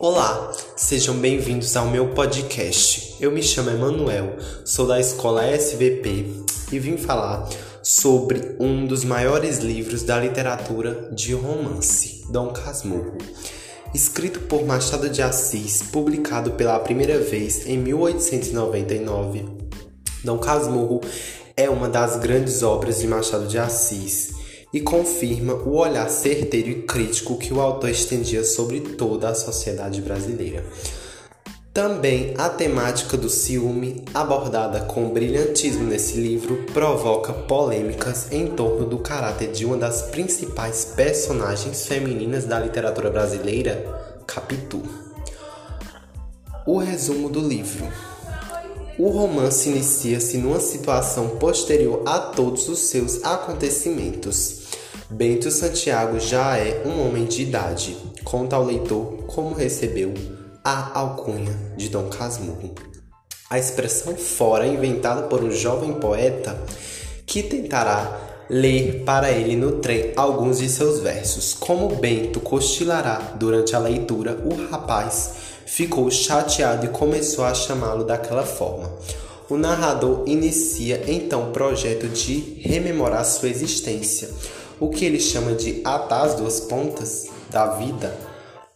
Olá, sejam bem-vindos ao meu podcast. Eu me chamo Emanuel, sou da escola SVP e vim falar sobre um dos maiores livros da literatura de romance, Dom Casmurro. Escrito por Machado de Assis, publicado pela primeira vez em 1899, Dom Casmurro é uma das grandes obras de Machado de Assis e confirma o olhar certeiro e crítico que o autor estendia sobre toda a sociedade brasileira. Também a temática do ciúme, abordada com brilhantismo nesse livro, provoca polêmicas em torno do caráter de uma das principais personagens femininas da literatura brasileira, Capitu. O resumo do livro. O romance inicia-se numa situação posterior a todos os seus acontecimentos. Bento Santiago já é um homem de idade. Conta ao leitor como recebeu a alcunha de Dom Casmurro. A expressão fora é inventada por um jovem poeta que tentará ler para ele no trem alguns de seus versos. Como Bento cochilará durante a leitura, o rapaz ficou chateado e começou a chamá-lo daquela forma. O narrador inicia então o projeto de rememorar sua existência, o que ele chama de atar as duas pontas da vida.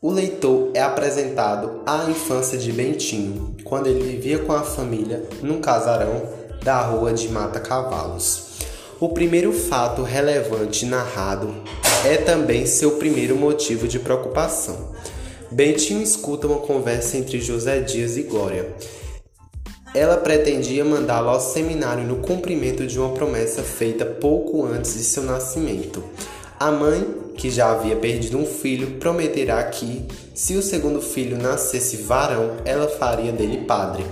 O leitor é apresentado à infância de Bentinho, quando ele vivia com a família num casarão da rua de Mata Cavalos. O primeiro fato relevante narrado é também seu primeiro motivo de preocupação. Bentinho escuta uma conversa entre José Dias e Glória. Ela pretendia mandá-lo ao seminário no cumprimento de uma promessa feita pouco antes de seu nascimento. A mãe, que já havia perdido um filho, prometerá que, se o segundo filho nascesse varão, ela faria dele padre.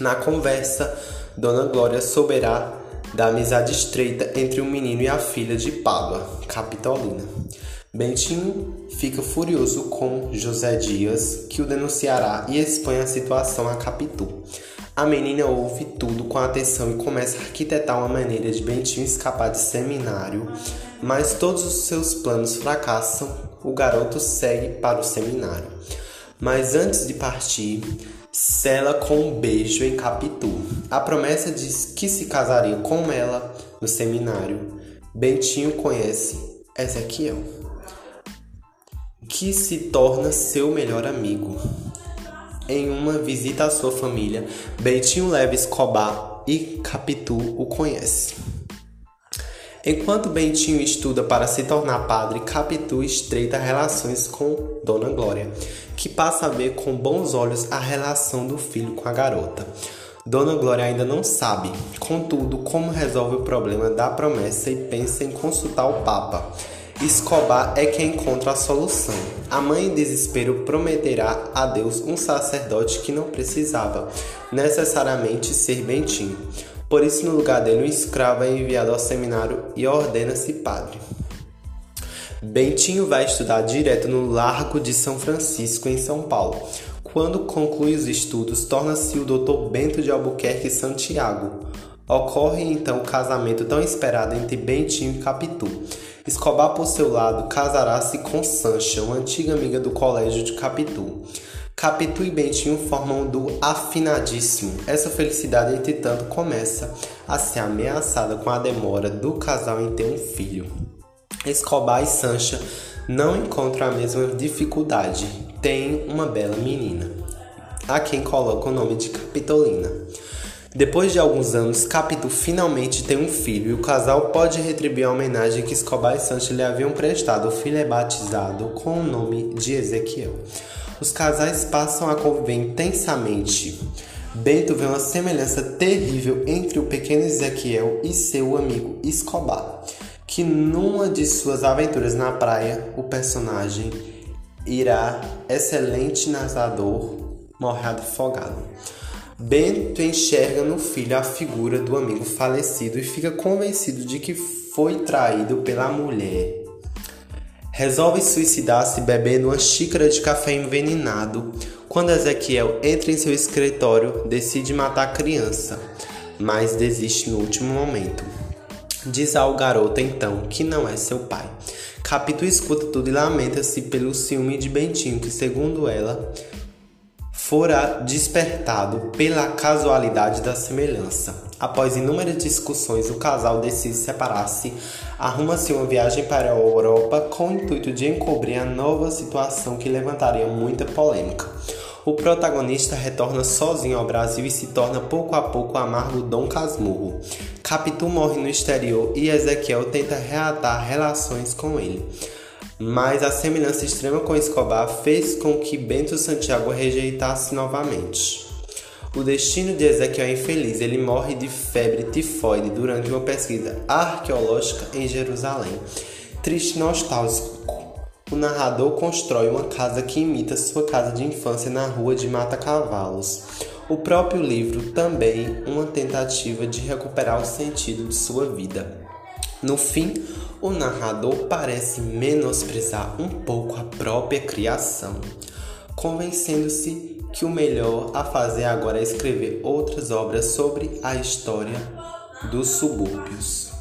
Na conversa, Dona Glória souberá da amizade estreita entre o menino e a filha de Pádua, Capitolina. Bentinho fica furioso com José Dias, que o denunciará e expõe a situação a Capitu. A menina ouve tudo com atenção e começa a arquitetar uma maneira de Bentinho escapar de seminário, mas todos os seus planos fracassam. O garoto segue para o seminário. Mas antes de partir, sela com um beijo em Capitu. A promessa diz que se casaria com ela no seminário. Bentinho conhece Ezequiel que se torna seu melhor amigo. Em uma visita à sua família, Bentinho leva Escobar e Capitu o conhece. Enquanto Bentinho estuda para se tornar padre, Capitu estreita relações com Dona Glória, que passa a ver com bons olhos a relação do filho com a garota. Dona Glória ainda não sabe, contudo, como resolve o problema da promessa e pensa em consultar o Papa Escobar é quem encontra a solução. A mãe em desespero prometerá a Deus um sacerdote que não precisava necessariamente ser Bentinho. Por isso, no lugar dele, um escravo é enviado ao seminário e ordena-se padre. Bentinho vai estudar direto no Largo de São Francisco, em São Paulo. Quando conclui os estudos, torna-se o Dr. Bento de Albuquerque Santiago. Ocorre então o casamento tão esperado entre Bentinho e Capitu. Escobar, por seu lado, casará-se com Sancha, uma antiga amiga do colégio de Capitu. Capitu e Bentinho formam um duo afinadíssimo. Essa felicidade, entretanto, começa a ser ameaçada com a demora do casal em ter um filho. Escobar e Sancha não encontram a mesma dificuldade. Têm uma bela menina, a quem coloca o nome de Capitolina. Depois de alguns anos, Capitu finalmente tem um filho e o casal pode retribuir a homenagem que Escobar e Sancho lhe haviam prestado. O filho é batizado com o nome de Ezequiel. Os casais passam a conviver intensamente. Bento vê uma semelhança terrível entre o pequeno Ezequiel e seu amigo Escobar, que numa de suas aventuras na praia, o personagem irá excelente nadador morrer afogado. Bento enxerga no filho a figura do amigo falecido e fica convencido de que foi traído pela mulher. Resolve suicidar-se bebendo uma xícara de café envenenado. Quando Ezequiel entra em seu escritório, decide matar a criança, mas desiste no último momento. Diz ao garoto então que não é seu pai. Capito escuta tudo e lamenta-se pelo ciúme de Bentinho, que, segundo ela, fora despertado pela casualidade da semelhança. Após inúmeras discussões, o casal decide separar-se, arruma-se uma viagem para a Europa com o intuito de encobrir a nova situação que levantaria muita polêmica. O protagonista retorna sozinho ao Brasil e se torna pouco a pouco amargo Dom Casmurro. Capitu morre no exterior e Ezequiel tenta reatar relações com ele. Mas a semelhança extrema com Escobar fez com que Bento Santiago rejeitasse novamente. O destino de Ezequiel é infeliz. Ele morre de febre tifoide durante uma pesquisa arqueológica em Jerusalém. Triste e nostálgico, o narrador constrói uma casa que imita sua casa de infância na rua de Mata Cavalos. O próprio livro também uma tentativa de recuperar o sentido de sua vida. No fim, o narrador parece menosprezar um pouco a própria criação, convencendo-se que o melhor a fazer agora é escrever outras obras sobre a história dos subúrbios.